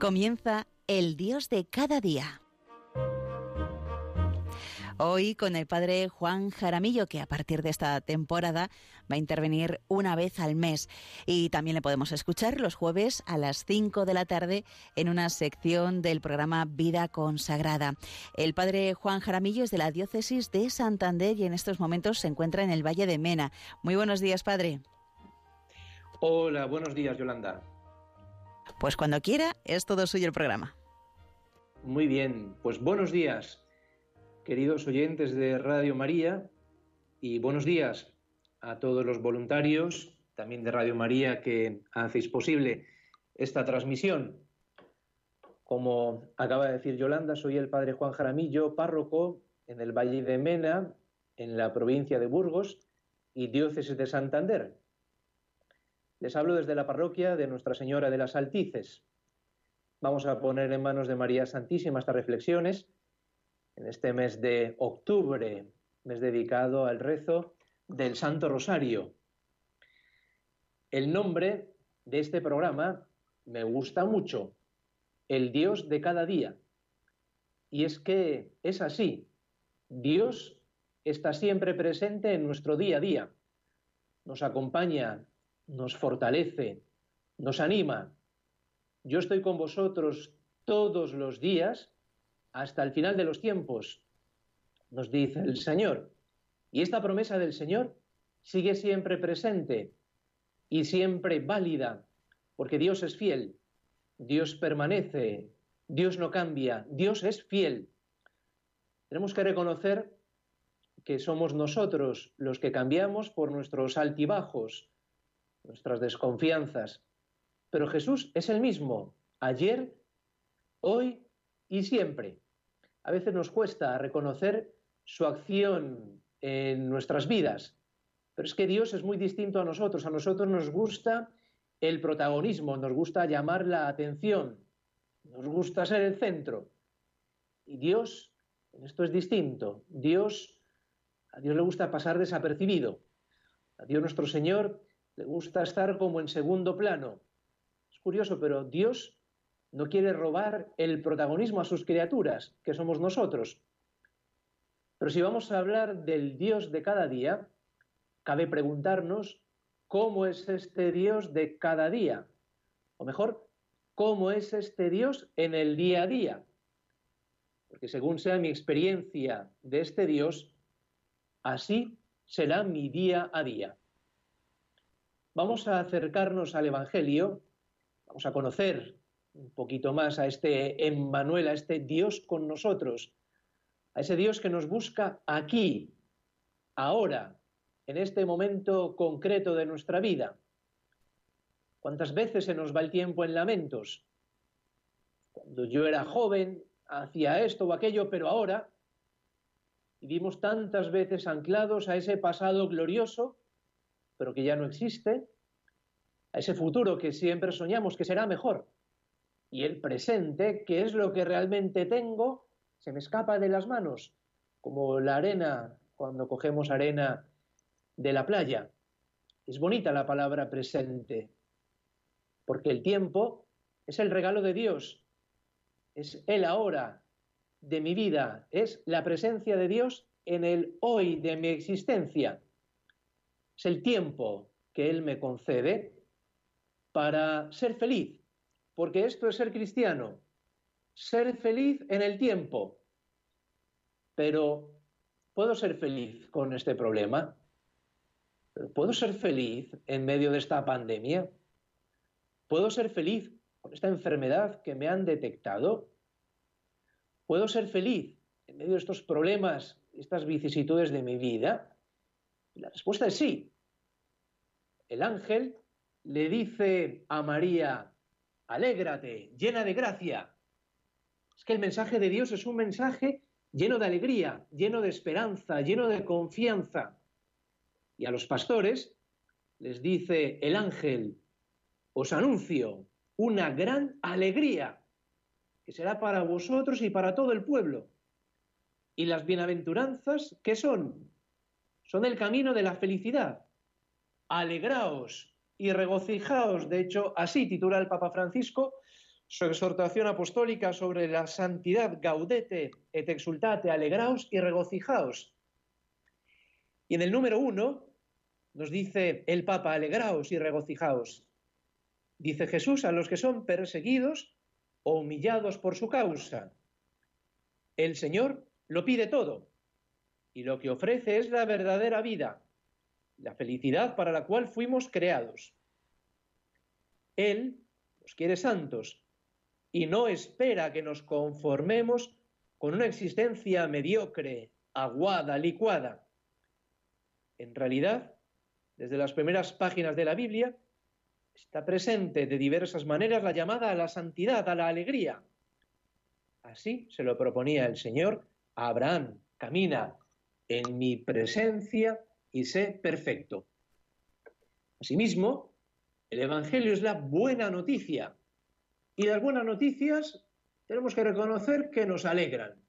Comienza el Dios de cada día. Hoy con el padre Juan Jaramillo, que a partir de esta temporada va a intervenir una vez al mes. Y también le podemos escuchar los jueves a las 5 de la tarde en una sección del programa Vida Consagrada. El padre Juan Jaramillo es de la diócesis de Santander y en estos momentos se encuentra en el Valle de Mena. Muy buenos días, padre. Hola, buenos días, Yolanda. Pues cuando quiera, es todo suyo el programa. Muy bien, pues buenos días queridos oyentes de Radio María, y buenos días a todos los voluntarios, también de Radio María, que hacéis posible esta transmisión. Como acaba de decir Yolanda, soy el padre Juan Jaramillo, párroco en el Valle de Mena, en la provincia de Burgos y diócesis de Santander. Les hablo desde la parroquia de Nuestra Señora de las Altices. Vamos a poner en manos de María Santísima estas reflexiones en este mes de octubre, mes dedicado al rezo del Santo Rosario. El nombre de este programa me gusta mucho, el Dios de cada día. Y es que es así, Dios está siempre presente en nuestro día a día, nos acompaña, nos fortalece, nos anima. Yo estoy con vosotros todos los días hasta el final de los tiempos, nos dice el Señor. Y esta promesa del Señor sigue siempre presente y siempre válida, porque Dios es fiel, Dios permanece, Dios no cambia, Dios es fiel. Tenemos que reconocer que somos nosotros los que cambiamos por nuestros altibajos, nuestras desconfianzas. Pero Jesús es el mismo, ayer, hoy y siempre a veces nos cuesta reconocer su acción en nuestras vidas. Pero es que Dios es muy distinto a nosotros. A nosotros nos gusta el protagonismo, nos gusta llamar la atención, nos gusta ser el centro. Y Dios, en esto es distinto. Dios, a Dios le gusta pasar desapercibido. A Dios nuestro Señor le gusta estar como en segundo plano. Es curioso, pero Dios no quiere robar el protagonismo a sus criaturas, que somos nosotros. Pero si vamos a hablar del Dios de cada día, cabe preguntarnos cómo es este Dios de cada día, o mejor, cómo es este Dios en el día a día. Porque según sea mi experiencia de este Dios, así será mi día a día. Vamos a acercarnos al Evangelio, vamos a conocer un poquito más a este Emmanuel, a este Dios con nosotros, a ese Dios que nos busca aquí, ahora, en este momento concreto de nuestra vida. ¿Cuántas veces se nos va el tiempo en lamentos? Cuando yo era joven, hacía esto o aquello, pero ahora vivimos tantas veces anclados a ese pasado glorioso, pero que ya no existe, a ese futuro que siempre soñamos que será mejor y el presente, que es lo que realmente tengo, se me escapa de las manos, como la arena cuando cogemos arena de la playa. Es bonita la palabra presente, porque el tiempo es el regalo de Dios, es el ahora de mi vida, es la presencia de Dios en el hoy de mi existencia. Es el tiempo que Él me concede para ser feliz, porque esto es ser cristiano, ser feliz en el tiempo. Pero, ¿puedo ser feliz con este problema? ¿Puedo ser feliz en medio de esta pandemia? ¿Puedo ser feliz con esta enfermedad que me han detectado? ¿Puedo ser feliz en medio de estos problemas, estas vicisitudes de mi vida? La respuesta es sí. El ángel le dice a María, alégrate, llena de gracia. Es que el mensaje de Dios es un mensaje lleno de alegría, lleno de esperanza, lleno de confianza. Y a los pastores les dice el ángel, os anuncio una gran alegría que será para vosotros y para todo el pueblo. Y las bienaventuranzas, ¿qué son? Son el camino de la felicidad. Alegraos y regocijaos. De hecho, así titula el Papa Francisco su exhortación apostólica sobre la santidad, gaudete et exultate, alegraos y regocijaos. Y en el número uno nos dice el Papa, alegraos y regocijaos. Dice Jesús a los que son perseguidos o humillados por su causa. El Señor lo pide todo y lo que ofrece es la verdadera vida, la felicidad para la cual fuimos creados. Él nos quiere santos y no espera que nos conformemos con una existencia mediocre, aguada, licuada. En realidad, desde las primeras páginas de la Biblia, está presente de diversas maneras la llamada a la santidad, a la alegría. Así se lo proponía el Señor a Abraham. Camina en mi presencia y sé perfecto. Asimismo, el Evangelio es la buena noticia. Y las buenas noticias tenemos que reconocer que nos alegran.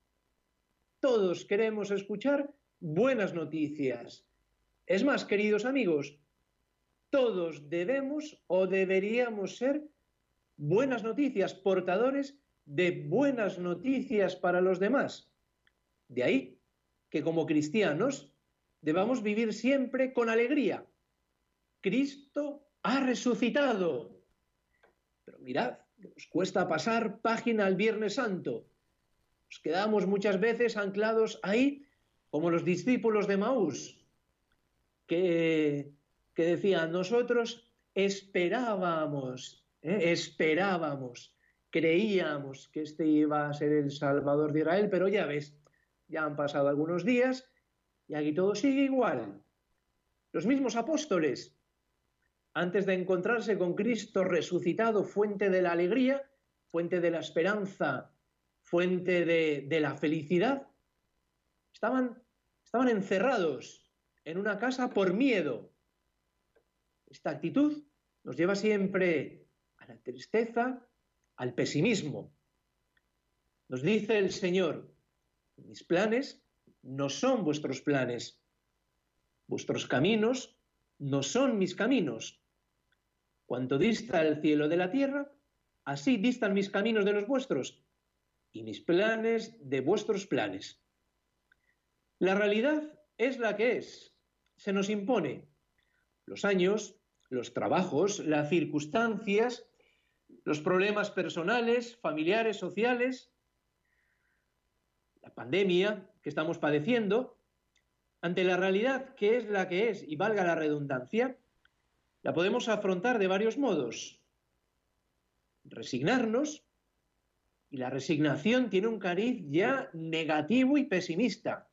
Todos queremos escuchar buenas noticias. Es más, queridos amigos, todos debemos o deberíamos ser buenas noticias, portadores de buenas noticias para los demás. De ahí que como cristianos debamos vivir siempre con alegría. Cristo ha resucitado. Pero mirad, nos cuesta pasar página al Viernes Santo. Nos quedamos muchas veces anclados ahí como los discípulos de Maús, que que decía, nosotros esperábamos, ¿eh? esperábamos, creíamos que este iba a ser el Salvador de Israel, pero ya ves, ya han pasado algunos días y aquí todo sigue igual. Los mismos apóstoles, antes de encontrarse con Cristo resucitado, fuente de la alegría, fuente de la esperanza, fuente de, de la felicidad, estaban, estaban encerrados en una casa por miedo, esta actitud nos lleva siempre a la tristeza, al pesimismo. Nos dice el Señor, mis planes no son vuestros planes, vuestros caminos no son mis caminos. Cuanto dista el cielo de la tierra, así distan mis caminos de los vuestros y mis planes de vuestros planes. La realidad es la que es, se nos impone. Los años, los trabajos, las circunstancias, los problemas personales, familiares, sociales, la pandemia que estamos padeciendo, ante la realidad que es la que es, y valga la redundancia, la podemos afrontar de varios modos. Resignarnos, y la resignación tiene un cariz ya negativo y pesimista.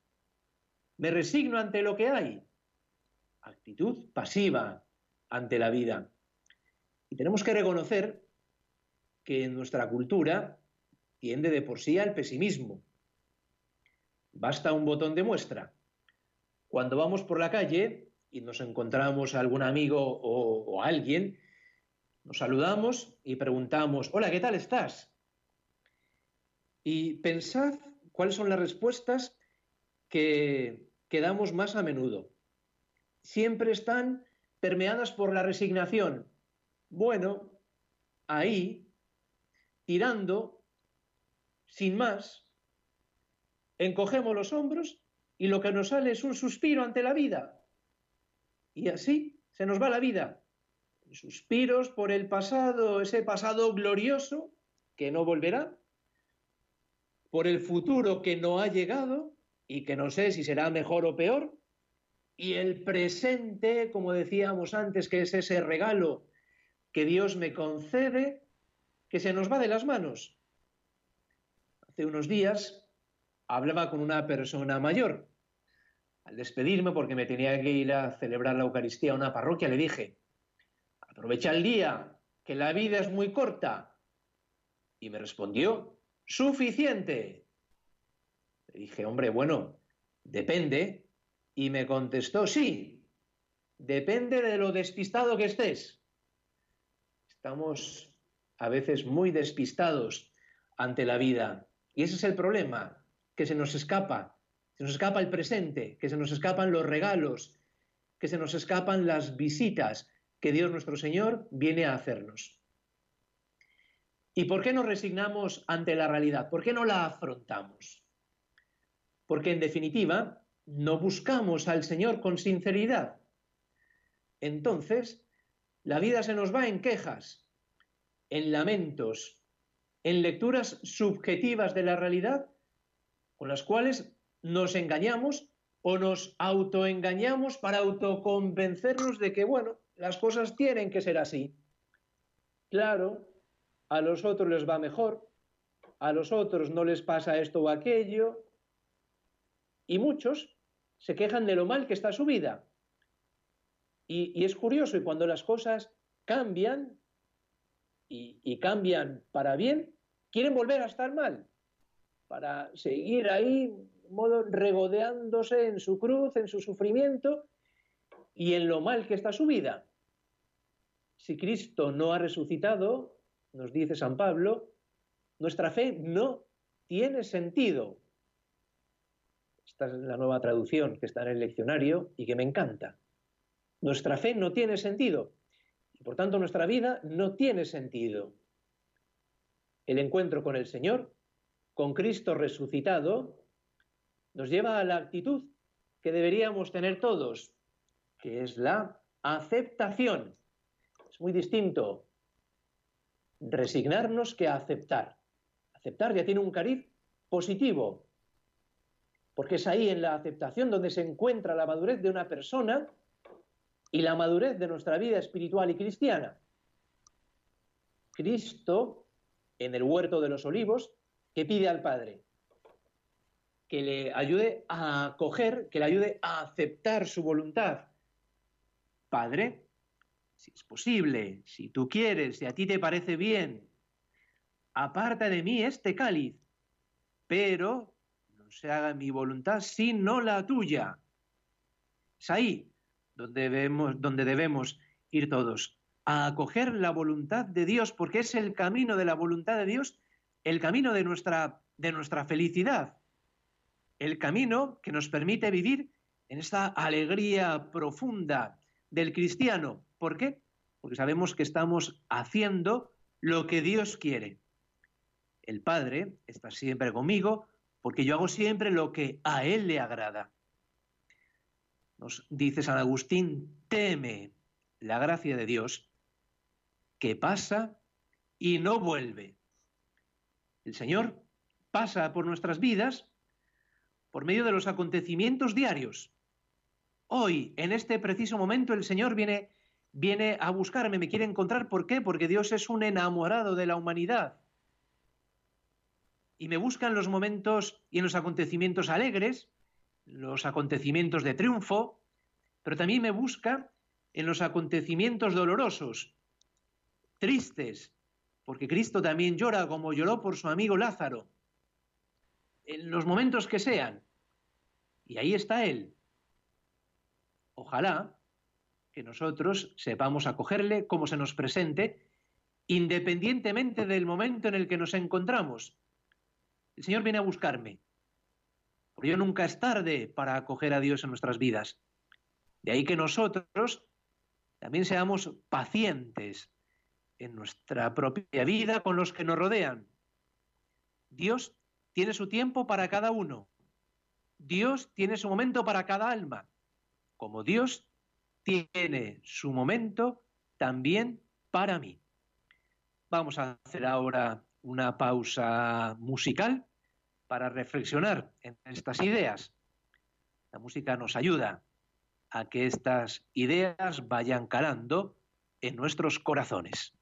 Me resigno ante lo que hay. Actitud pasiva, ante la vida. Y tenemos que reconocer que en nuestra cultura tiende de por sí al pesimismo. Basta un botón de muestra. Cuando vamos por la calle y nos encontramos a algún amigo o, o alguien, nos saludamos y preguntamos, hola, ¿qué tal estás? Y pensad cuáles son las respuestas que, que damos más a menudo. Siempre están permeadas por la resignación. Bueno, ahí, tirando, sin más, encogemos los hombros y lo que nos sale es un suspiro ante la vida. Y así se nos va la vida. Suspiros por el pasado, ese pasado glorioso que no volverá, por el futuro que no ha llegado y que no sé si será mejor o peor, y el presente, como decíamos antes, que es ese regalo que Dios me concede, que se nos va de las manos. Hace unos días hablaba con una persona mayor. Al despedirme, porque me tenía que ir a celebrar la Eucaristía a una parroquia, le dije, aprovecha el día, que la vida es muy corta. Y me respondió, suficiente. Le dije, hombre, bueno, depende y me contestó, sí, depende de lo despistado que estés. Estamos a veces muy despistados ante la vida. Y ese es el problema, que se nos escapa. Se nos escapa el presente, que se nos escapan los regalos, que se nos escapan las visitas que Dios nuestro Señor viene a hacernos. ¿Y por qué nos resignamos ante la realidad? ¿Por qué no la afrontamos? Porque en definitiva no buscamos al Señor con sinceridad. Entonces, la vida se nos va en quejas, en lamentos, en lecturas subjetivas de la realidad con las cuales nos engañamos o nos autoengañamos para autoconvencernos de que, bueno, las cosas tienen que ser así. Claro, a los otros les va mejor, a los otros no les pasa esto o aquello, y muchos se quejan de lo mal que está su vida. Y, y es curioso, y cuando las cosas cambian, y, cambian para bien, quieren volver a estar mal, para seguir ahí, modo regodeándose en su cruz, en su sufrimiento y en lo mal que está su vida. Si Cristo no ha resucitado, nos dice San Pablo, nuestra fe no tiene sentido. Esta es la nueva traducción que está en el leccionario y que me encanta. Nuestra fe no tiene sentido. Por tanto, nuestra vida no tiene sentido. El encuentro con el Señor, con Cristo resucitado, nos lleva a la actitud que deberíamos tener todos, que es la aceptación. Es muy distinto resignarnos que aceptar. Aceptar ya tiene un cariz positivo, porque es ahí en la aceptación donde se encuentra la madurez de una persona y la madurez de nuestra vida espiritual y cristiana. Cristo, en el huerto de los olivos, que pide al Padre que le ayude a acoger, que le ayude a aceptar su voluntad. Padre, si es posible, si tú quieres, si a ti te parece bien, aparta de mí este cáliz, pero no se haga mi voluntad sino la tuya. Es ahí donde debemos, donde debemos ir todos, a acoger la voluntad de Dios, porque es el camino de la voluntad de Dios, el camino de nuestra, de nuestra felicidad, el camino que nos permite vivir en esta alegría profunda del cristiano. ¿Por qué? Porque sabemos que estamos haciendo lo que Dios quiere. El Padre está siempre conmigo porque yo hago siempre lo que a Él le agrada. Nos dice San Agustín, teme la gracia de Dios que pasa y no vuelve. El Señor pasa por nuestras vidas por medio de los acontecimientos diarios. Hoy, en este preciso momento, el Señor viene, viene a buscarme, me quiere encontrar. ¿Por qué? Porque Dios es un enamorado de la humanidad. Y me busca en los momentos y en los acontecimientos alegres, los acontecimientos de triunfo, pero también me busca en los acontecimientos dolorosos, tristes, porque Cristo también llora como lloró por su amigo Lázaro, en los momentos que sean. Y ahí está Él. Ojalá que nosotros sepamos acogerle como se nos presente, independientemente del momento en el que nos encontramos. El Señor viene a buscarme, por ello nunca es tarde para acoger a Dios en nuestras vidas. De ahí que nosotros también seamos pacientes en nuestra propia vida con los que nos rodean. Dios tiene su tiempo para cada uno. Dios tiene su momento para cada alma. Como Dios tiene su momento también para mí. Vamos a hacer ahora una pausa musical para reflexionar en estas ideas. La música nos ayuda a que estas ideas vayan calando en nuestros corazones.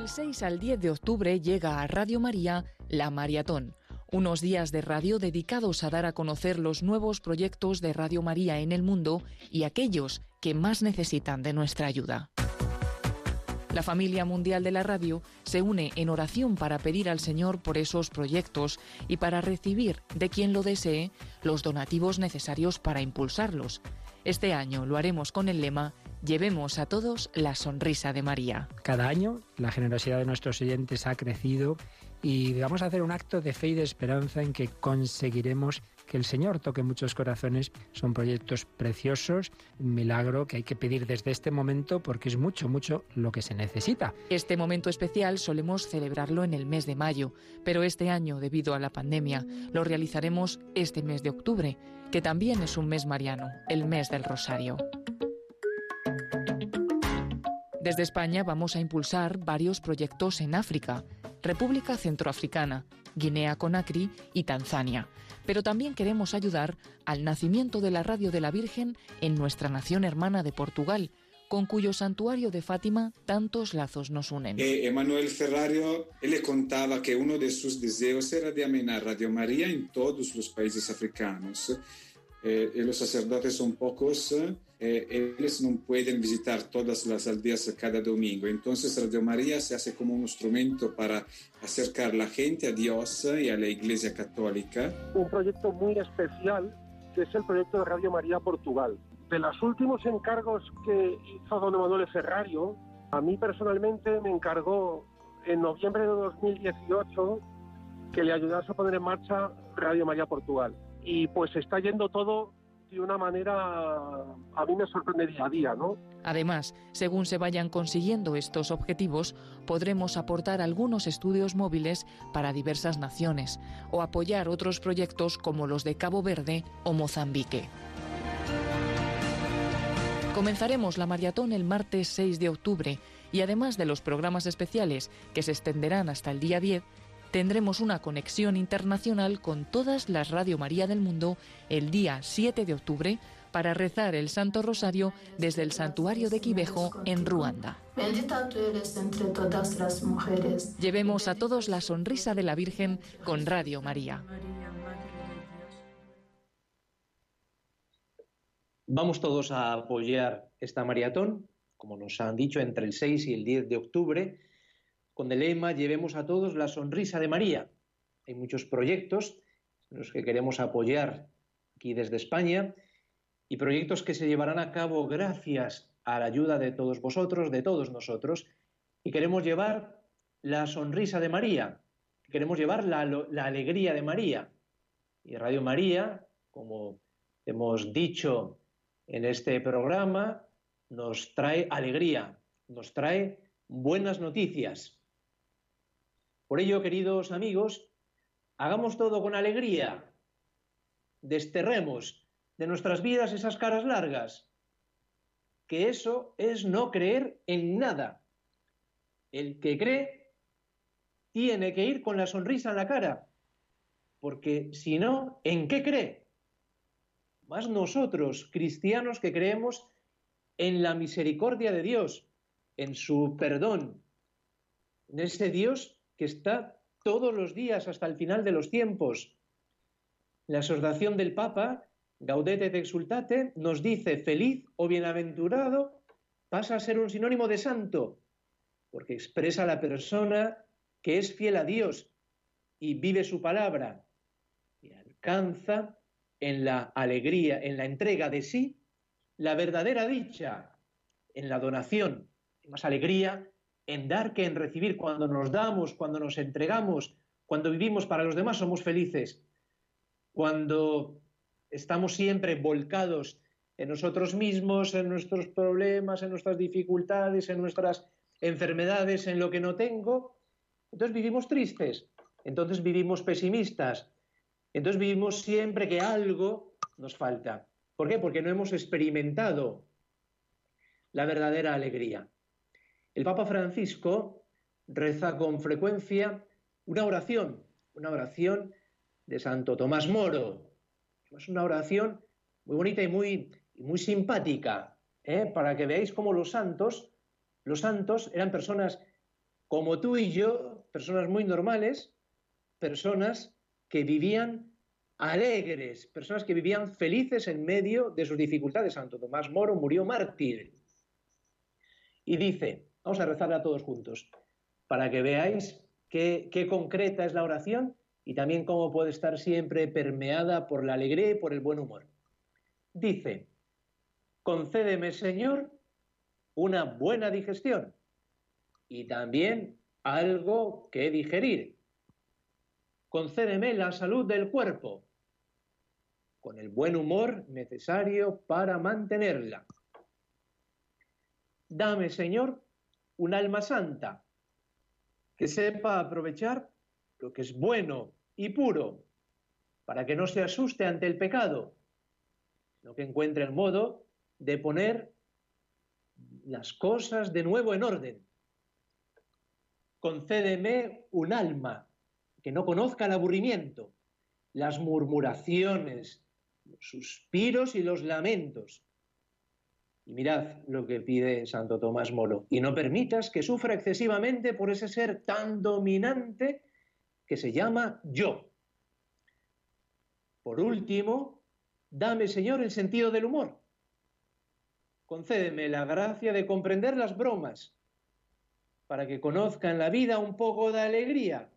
Del 6 al 10 de octubre llega a Radio María La Maratón, unos días de radio dedicados a dar a conocer los nuevos proyectos de Radio María en el mundo y aquellos que más necesitan de nuestra ayuda. La familia mundial de la radio se une en oración para pedir al Señor por esos proyectos y para recibir de quien lo desee los donativos necesarios para impulsarlos. Este año lo haremos con el lema Llevemos a todos la sonrisa de María. Cada año la generosidad de nuestros oyentes ha crecido y vamos a hacer un acto de fe y de esperanza en que conseguiremos que el Señor toque muchos corazones. Son proyectos preciosos, un milagro que hay que pedir desde este momento porque es mucho, mucho lo que se necesita. Este momento especial solemos celebrarlo en el mes de mayo, pero este año, debido a la pandemia, lo realizaremos este mes de octubre, que también es un mes mariano, el mes del Rosario. Desde España vamos a impulsar varios proyectos en África, República Centroafricana, Guinea Conakry y Tanzania. Pero también queremos ayudar al nacimiento de la Radio de la Virgen en nuestra nación hermana de Portugal, con cuyo santuario de Fátima tantos lazos nos unen. Eh, Emanuel Ferrario le contaba que uno de sus deseos era de amenar Radio María en todos los países africanos. Eh, los sacerdotes son pocos eh, ellos no pueden visitar todas las aldeas cada domingo. Entonces Radio María se hace como un instrumento para acercar la gente a Dios y a la Iglesia Católica. Un proyecto muy especial que es el proyecto de Radio María Portugal. De los últimos encargos que hizo don Emanuele Ferrario, a mí personalmente me encargó en noviembre de 2018 que le ayudase a poner en marcha Radio María Portugal. Y pues está yendo todo de una manera a mí me sorprende día a día. Además, según se vayan consiguiendo estos objetivos, podremos aportar algunos estudios móviles para diversas naciones o apoyar otros proyectos como los de Cabo Verde o Mozambique. Comenzaremos la maratón el martes 6 de octubre y además de los programas especiales que se extenderán hasta el día 10, tendremos una conexión internacional con todas las Radio María del mundo el día 7 de octubre para rezar el Santo Rosario desde el santuario de Quibejo en Ruanda. Bendita tú eres entre todas las mujeres. Llevemos a todos la sonrisa de la Virgen con Radio María. Vamos todos a apoyar esta maratón, como nos han dicho, entre el 6 y el 10 de octubre con el lema Llevemos a todos la sonrisa de María. Hay muchos proyectos en los que queremos apoyar aquí desde España y proyectos que se llevarán a cabo gracias a la ayuda de todos vosotros, de todos nosotros, y queremos llevar la sonrisa de María, queremos llevar la, la alegría de María. Y Radio María, como hemos dicho en este programa, nos trae alegría, nos trae buenas noticias. Por ello, queridos amigos, hagamos todo con alegría, desterremos de nuestras vidas esas caras largas, que eso es no creer en nada. El que cree tiene que ir con la sonrisa en la cara, porque si no, ¿en qué cree? Más nosotros, cristianos que creemos en la misericordia de Dios, en su perdón, en ese Dios que está todos los días hasta el final de los tiempos. La exhortación del Papa, Gaudete et exultate, nos dice feliz o bienaventurado pasa a ser un sinónimo de santo, porque expresa a la persona que es fiel a Dios y vive su palabra y alcanza en la alegría, en la entrega de sí, la verdadera dicha, en la donación, más alegría en dar que en recibir. Cuando nos damos, cuando nos entregamos, cuando vivimos para los demás, somos felices. Cuando estamos siempre volcados en nosotros mismos, en nuestros problemas, en nuestras dificultades, en nuestras enfermedades, en lo que no tengo, entonces vivimos tristes, entonces vivimos pesimistas, entonces vivimos siempre que algo nos falta. ¿Por qué? Porque no hemos experimentado la verdadera alegría. El Papa Francisco reza con frecuencia una oración, una oración de Santo Tomás Moro. Es una oración muy bonita y muy, muy simpática, ¿eh? para que veáis cómo los santos, los santos eran personas como tú y yo, personas muy normales, personas que vivían alegres, personas que vivían felices en medio de sus dificultades. Santo Tomás Moro murió mártir. Y dice, vamos a rezar a todos juntos, para que veáis qué, qué concreta es la oración y también cómo puede estar siempre permeada por la alegría y por el buen humor. Dice, concédeme, Señor, una buena digestión y también algo que digerir. Concédeme la salud del cuerpo, con el buen humor necesario para mantenerla. Dame, Señor, un alma santa, que sepa aprovechar lo que es bueno y puro, para que no se asuste ante el pecado, sino que encuentre el modo de poner las cosas de nuevo en orden. Concédeme un alma que no conozca el aburrimiento, las murmuraciones, los suspiros y los lamentos. Y mirad lo que pide Santo Tomás Moro. Y no permitas que sufra excesivamente por ese ser tan dominante que se llama yo. Por último, dame, Señor, el sentido del humor. Concédeme la gracia de comprender las bromas, para que conozca en la vida un poco de alegría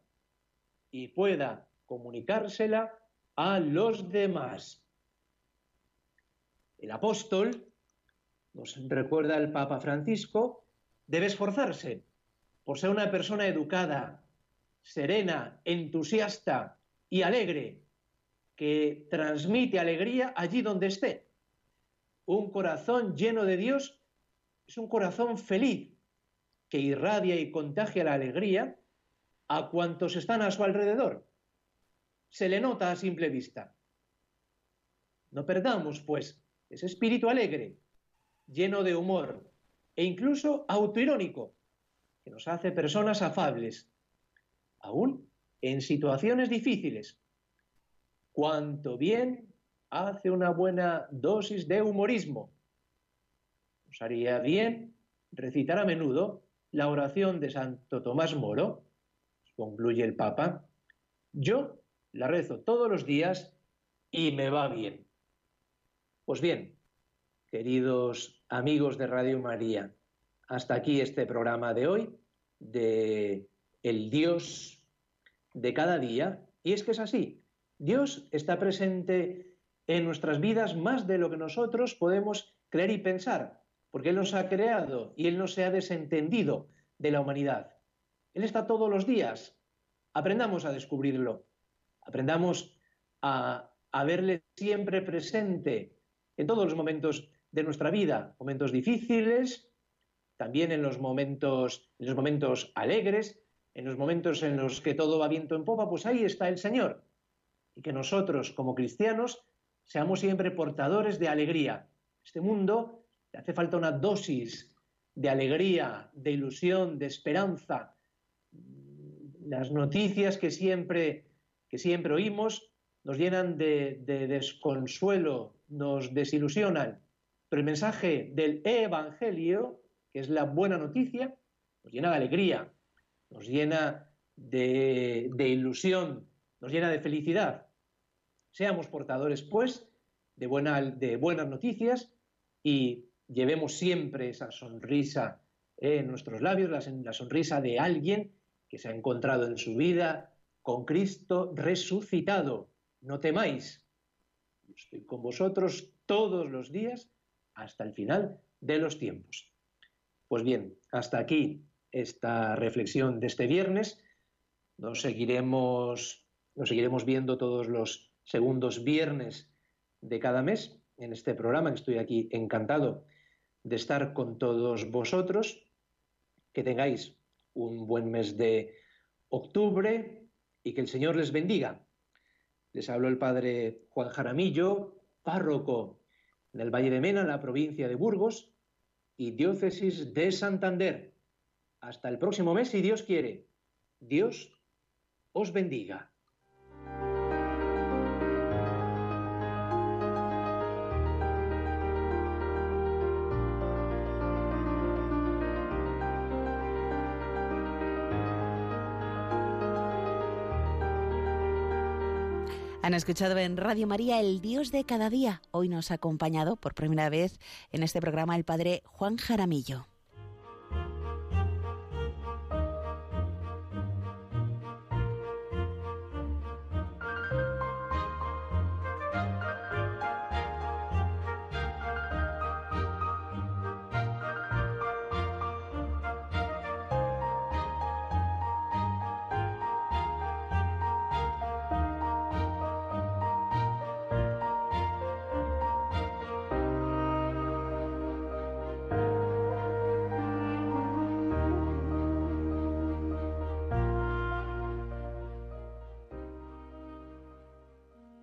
y pueda comunicársela a los demás. El apóstol, nos recuerda el Papa Francisco, debe esforzarse por ser una persona educada, serena, entusiasta y alegre, que transmite alegría allí donde esté. Un corazón lleno de Dios es un corazón feliz, que irradia y contagia la alegría a cuantos están a su alrededor. Se le nota a simple vista. No perdamos, pues, ese espíritu alegre, lleno de humor e incluso autoirónico, que nos hace personas afables, aún en situaciones difíciles. Cuánto bien hace una buena dosis de humorismo. Nos haría bien recitar a menudo la oración de Santo Tomás Moro, concluye el Papa. Yo la rezo todos los días y me va bien. Pues bien, queridos amigos de Radio María, hasta aquí este programa de hoy de el Dios de cada día. Y es que es así. Dios está presente en nuestras vidas más de lo que nosotros podemos creer y pensar, porque Él nos ha creado y Él no se ha desentendido de la humanidad. Él está todos los días. Aprendamos a descubrirlo. Aprendamos a, a verle siempre presente en todos los momentos de nuestra vida, momentos difíciles, también en los momentos, en los momentos alegres, en los momentos en los que todo va viento en popa, pues ahí está el Señor. Y que nosotros, como cristianos, seamos siempre portadores de alegría. Este mundo le hace falta una dosis de alegría, de ilusión, de esperanza. Las noticias que siempre, que siempre oímos nos llenan de, de desconsuelo, nos desilusionan. Pero el mensaje del Evangelio, que es la buena noticia, nos llena de alegría, nos llena de, ilusión, nos llena de felicidad. Seamos portadores, pues, de, buenas noticias y llevemos siempre esa sonrisa en nuestros labios, la, la sonrisa de alguien que se ha encontrado en su vida con Cristo resucitado. No temáis, estoy con vosotros todos los días hasta el final de los tiempos. Pues bien, hasta aquí esta reflexión de este viernes. Nos seguiremos, nos seguiremos viendo todos los segundos viernes de cada mes en este programa, estoy aquí encantado de estar con todos vosotros. Que tengáis un buen mes de octubre y que el Señor les bendiga. Les habló el padre Juan Jaramillo, párroco en el Valle de Mena, en la provincia de Burgos, y diócesis de Santander. Hasta el próximo mes, si Dios quiere. Dios os bendiga. Han escuchado en Radio María El Dios de cada día. Hoy nos ha acompañado por primera vez en este programa el padre Juan Jaramillo.